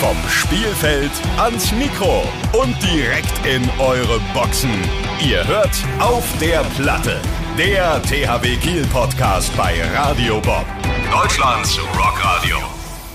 Vom Spielfeld ans Mikro und direkt in eure Boxen. Ihr hört auf der Platte. Der THW Kiel Podcast bei Radio Bob. Deutschlands Rockradio.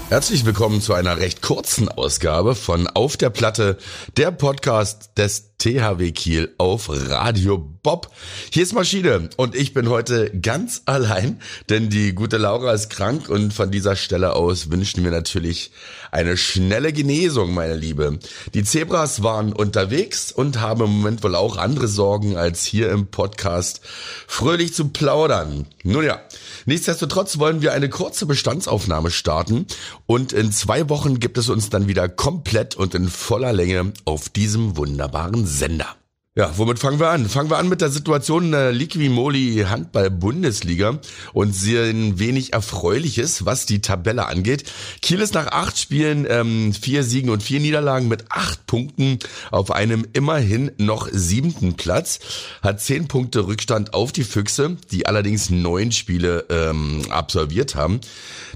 Herzlich willkommen zu einer recht kurzen Ausgabe von Auf der Platte, der Podcast des THW Kiel auf Radio Bob. Hier ist Maschine und ich bin heute ganz allein, denn die gute Laura ist krank und von dieser Stelle aus wünschen wir natürlich eine schnelle Genesung, meine Liebe. Die Zebras waren unterwegs und haben im Moment wohl auch andere Sorgen, als hier im Podcast fröhlich zu plaudern. Nun ja, nichtsdestotrotz wollen wir eine kurze Bestandsaufnahme starten und in zwei Wochen gibt es uns dann wieder komplett und in voller Länge auf diesem wunderbaren Sender. Ja, womit fangen wir an? Fangen wir an mit der Situation in der Liquimoli Handball Bundesliga und sehen wenig Erfreuliches, was die Tabelle angeht. Kiel ist nach acht Spielen, ähm, vier Siegen und vier Niederlagen mit acht Punkten auf einem immerhin noch siebten Platz, hat zehn Punkte Rückstand auf die Füchse, die allerdings neun Spiele ähm, absolviert haben.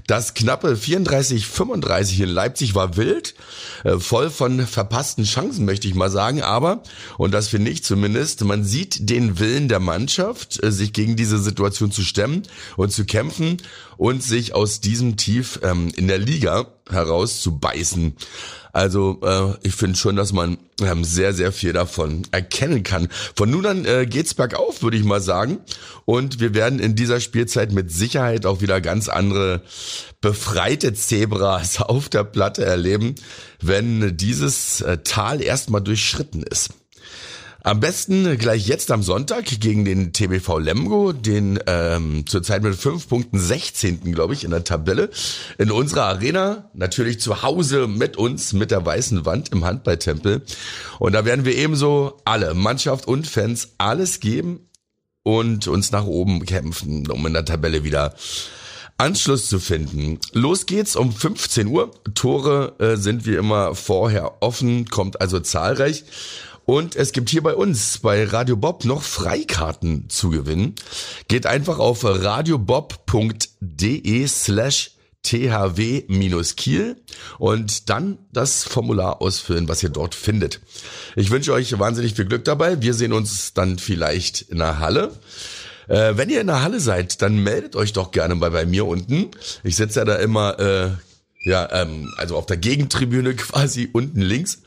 Das knappe 34-35 in Leipzig war wild, äh, voll von verpassten Chancen, möchte ich mal sagen. Aber, und das finde ich zumindest, man sieht den Willen der Mannschaft, äh, sich gegen diese Situation zu stemmen und zu kämpfen und sich aus diesem Tief ähm, in der Liga heraus. Also äh, ich finde schon, dass man ähm, sehr, sehr viel davon erkennen kann. Von nun an äh, geht's bergauf, würde ich mal sagen. Und wir werden in dieser Spielzeit mit Sicherheit auch wieder ganz andere befreite Zebras auf der Platte erleben, wenn dieses äh, Tal erstmal durchschritten ist. Am besten gleich jetzt am Sonntag gegen den TBV Lemgo, den ähm, zurzeit mit fünf Punkten 16. glaube ich in der Tabelle, in unserer Arena, natürlich zu Hause mit uns, mit der weißen Wand im Handballtempel. Und da werden wir ebenso alle, Mannschaft und Fans, alles geben und uns nach oben kämpfen, um in der Tabelle wieder Anschluss zu finden. Los geht's um 15 Uhr. Tore äh, sind wie immer vorher offen, kommt also zahlreich. Und es gibt hier bei uns, bei Radio Bob, noch Freikarten zu gewinnen. Geht einfach auf radiobob.de slash thw-kiel und dann das Formular ausfüllen, was ihr dort findet. Ich wünsche euch wahnsinnig viel Glück dabei. Wir sehen uns dann vielleicht in der Halle. Äh, wenn ihr in der Halle seid, dann meldet euch doch gerne mal bei mir unten. Ich sitze ja da immer, äh, ja, ähm, also auf der Gegentribüne quasi unten links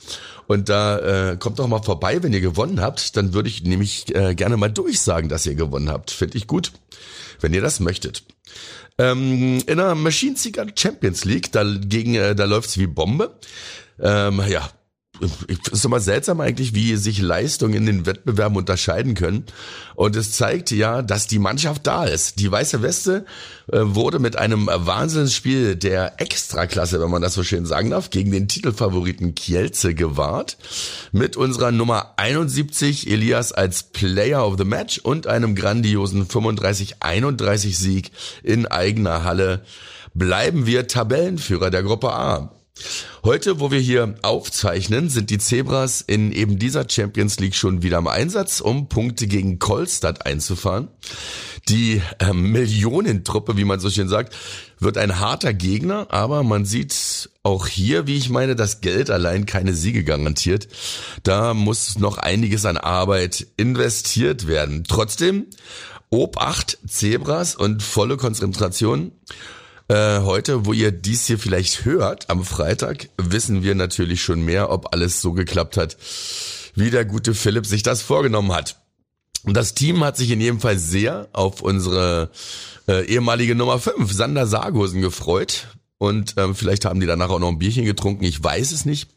und da äh, kommt doch mal vorbei, wenn ihr gewonnen habt. Dann würde ich nämlich äh, gerne mal durchsagen, dass ihr gewonnen habt. Finde ich gut, wenn ihr das möchtet. Ähm, in der Machine Seeker Champions League, dagegen, äh, da läuft's wie Bombe. Ähm, ja, ist immer seltsam eigentlich, wie sich Leistungen in den Wettbewerben unterscheiden können. Und es zeigt ja, dass die Mannschaft da ist. Die Weiße Weste äh, wurde mit einem Wahnsinnsspiel der Extraklasse, wenn man das so schön sagen darf, gegen den Titelfavoriten Kielce gewahrt. Mit unserer Nummer 71 Elias als Player of the Match und einem grandiosen 35-31 Sieg in eigener Halle bleiben wir Tabellenführer der Gruppe A. Heute, wo wir hier aufzeichnen, sind die Zebras in eben dieser Champions League schon wieder im Einsatz, um Punkte gegen Kolstadt einzufahren. Die äh, Millionentruppe, wie man so schön sagt, wird ein harter Gegner, aber man sieht auch hier, wie ich meine, dass Geld allein keine Siege garantiert. Da muss noch einiges an Arbeit investiert werden. Trotzdem, Obacht, Zebras und volle Konzentration. Äh, heute, wo ihr dies hier vielleicht hört, am Freitag, wissen wir natürlich schon mehr, ob alles so geklappt hat, wie der gute Philipp sich das vorgenommen hat. Und das Team hat sich in jedem Fall sehr auf unsere äh, ehemalige Nummer 5, Sander Sargosen, gefreut. Und ähm, vielleicht haben die danach auch noch ein Bierchen getrunken. Ich weiß es nicht.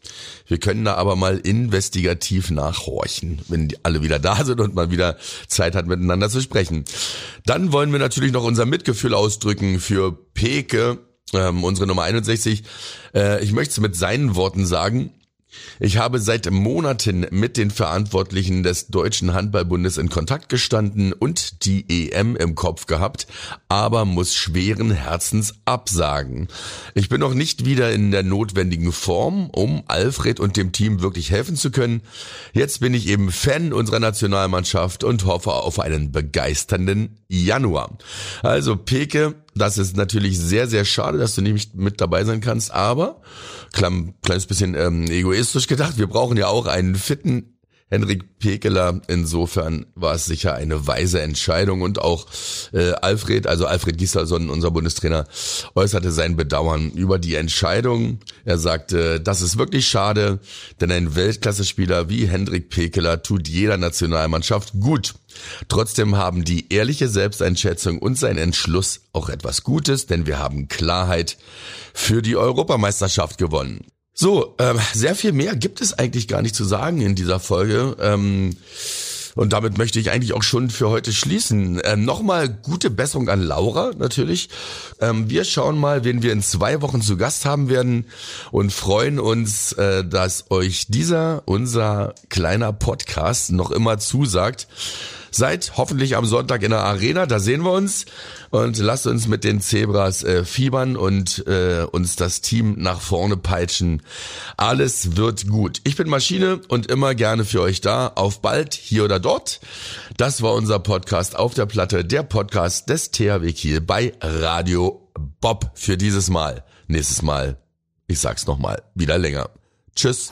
Wir können da aber mal investigativ nachhorchen, wenn die alle wieder da sind und mal wieder Zeit hat, miteinander zu sprechen. Dann wollen wir natürlich noch unser Mitgefühl ausdrücken für Peke, ähm, unsere Nummer 61. Äh, ich möchte es mit seinen Worten sagen. Ich habe seit Monaten mit den Verantwortlichen des Deutschen Handballbundes in Kontakt gestanden und die EM im Kopf gehabt, aber muss schweren Herzens absagen. Ich bin noch nicht wieder in der notwendigen Form, um Alfred und dem Team wirklich helfen zu können. Jetzt bin ich eben Fan unserer Nationalmannschaft und hoffe auf einen begeisternden Januar. Also Peke, das ist natürlich sehr, sehr schade, dass du nicht mit dabei sein kannst, aber klein, kleines bisschen ähm, egoistisch gedacht, wir brauchen ja auch einen fitten Henrik Pekeler. Insofern war es sicher eine weise Entscheidung und auch äh, Alfred, also Alfred Gislason, unser Bundestrainer, äußerte sein Bedauern über die Entscheidung. Er sagte, das ist wirklich schade, denn ein Weltklasse-Spieler wie Henrik Pekeler tut jeder Nationalmannschaft gut. Trotzdem haben die ehrliche Selbsteinschätzung und sein Entschluss auch etwas Gutes, denn wir haben Klarheit für die Europameisterschaft gewonnen. So, ähm, sehr viel mehr gibt es eigentlich gar nicht zu sagen in dieser Folge. Ähm, und damit möchte ich eigentlich auch schon für heute schließen. Ähm, Nochmal gute Besserung an Laura natürlich. Ähm, wir schauen mal, wen wir in zwei Wochen zu Gast haben werden und freuen uns, äh, dass euch dieser, unser kleiner Podcast noch immer zusagt. Seid hoffentlich am Sonntag in der Arena, da sehen wir uns und lasst uns mit den Zebras äh, fiebern und äh, uns das Team nach vorne peitschen. Alles wird gut. Ich bin Maschine und immer gerne für euch da. Auf bald, hier oder dort. Das war unser Podcast auf der Platte, der Podcast des THW Kiel bei Radio Bob für dieses Mal. Nächstes Mal, ich sag's nochmal, wieder länger. Tschüss.